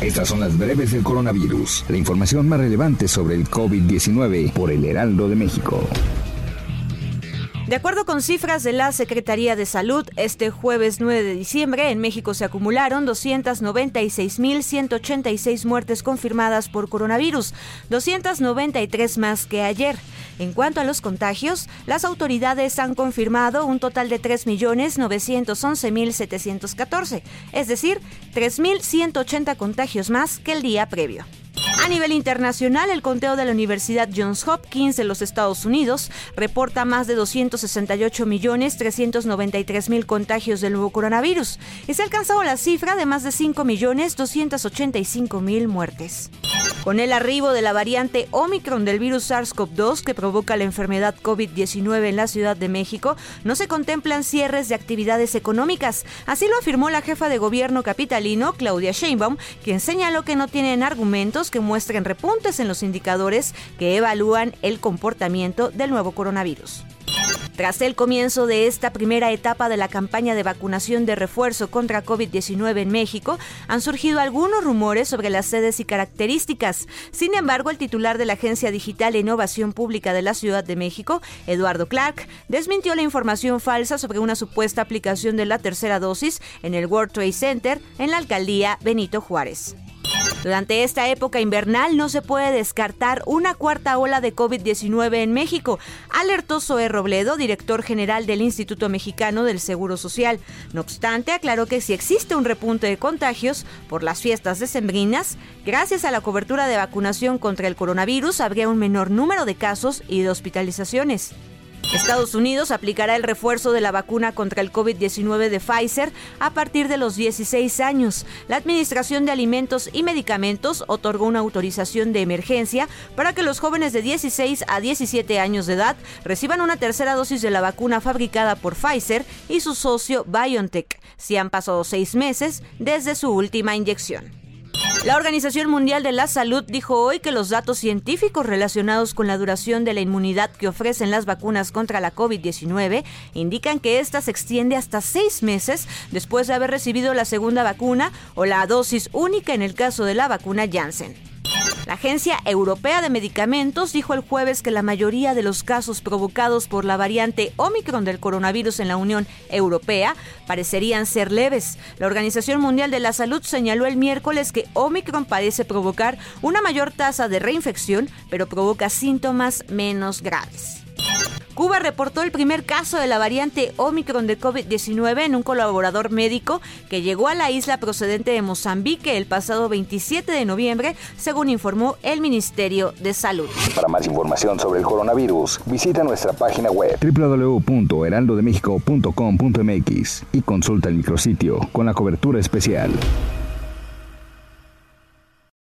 Estas son las breves del coronavirus, la información más relevante sobre el COVID-19 por el Heraldo de México. De acuerdo con cifras de la Secretaría de Salud, este jueves 9 de diciembre en México se acumularon 296.186 muertes confirmadas por coronavirus, 293 más que ayer. En cuanto a los contagios, las autoridades han confirmado un total de 3.911.714, es decir, 3.180 contagios más que el día previo. A nivel internacional, el conteo de la Universidad Johns Hopkins de los Estados Unidos reporta más de 268 millones 393 mil contagios del nuevo coronavirus y se ha alcanzado la cifra de más de 5 millones 285 mil muertes. Con el arribo de la variante Omicron del virus SARS-CoV-2 que provoca la enfermedad COVID-19 en la Ciudad de México, no se contemplan cierres de actividades económicas. Así lo afirmó la jefa de gobierno capitalino, Claudia Sheinbaum, quien señaló que no tienen argumentos que muestren repuntes en los indicadores que evalúan el comportamiento del nuevo coronavirus. Tras el comienzo de esta primera etapa de la campaña de vacunación de refuerzo contra COVID-19 en México, han surgido algunos rumores sobre las sedes y características. Sin embargo, el titular de la Agencia Digital e Innovación Pública de la Ciudad de México, Eduardo Clark, desmintió la información falsa sobre una supuesta aplicación de la tercera dosis en el World Trade Center en la alcaldía Benito Juárez. Durante esta época invernal no se puede descartar una cuarta ola de COVID-19 en México, alertó Zoe Robledo, director general del Instituto Mexicano del Seguro Social. No obstante, aclaró que si existe un repunte de contagios por las fiestas decembrinas, gracias a la cobertura de vacunación contra el coronavirus habría un menor número de casos y de hospitalizaciones. Estados Unidos aplicará el refuerzo de la vacuna contra el COVID-19 de Pfizer a partir de los 16 años. La Administración de Alimentos y Medicamentos otorgó una autorización de emergencia para que los jóvenes de 16 a 17 años de edad reciban una tercera dosis de la vacuna fabricada por Pfizer y su socio BioNTech, si han pasado seis meses desde su última inyección. La Organización Mundial de la Salud dijo hoy que los datos científicos relacionados con la duración de la inmunidad que ofrecen las vacunas contra la COVID-19 indican que ésta se extiende hasta seis meses después de haber recibido la segunda vacuna o la dosis única en el caso de la vacuna Janssen. La Agencia Europea de Medicamentos dijo el jueves que la mayoría de los casos provocados por la variante Omicron del coronavirus en la Unión Europea parecerían ser leves. La Organización Mundial de la Salud señaló el miércoles que Omicron parece provocar una mayor tasa de reinfección, pero provoca síntomas menos graves. Cuba reportó el primer caso de la variante Omicron de COVID-19 en un colaborador médico que llegó a la isla procedente de Mozambique el pasado 27 de noviembre, según informó el Ministerio de Salud. Para más información sobre el coronavirus, visita nuestra página web www.heraldodemexico.com.mx y consulta el micrositio con la cobertura especial.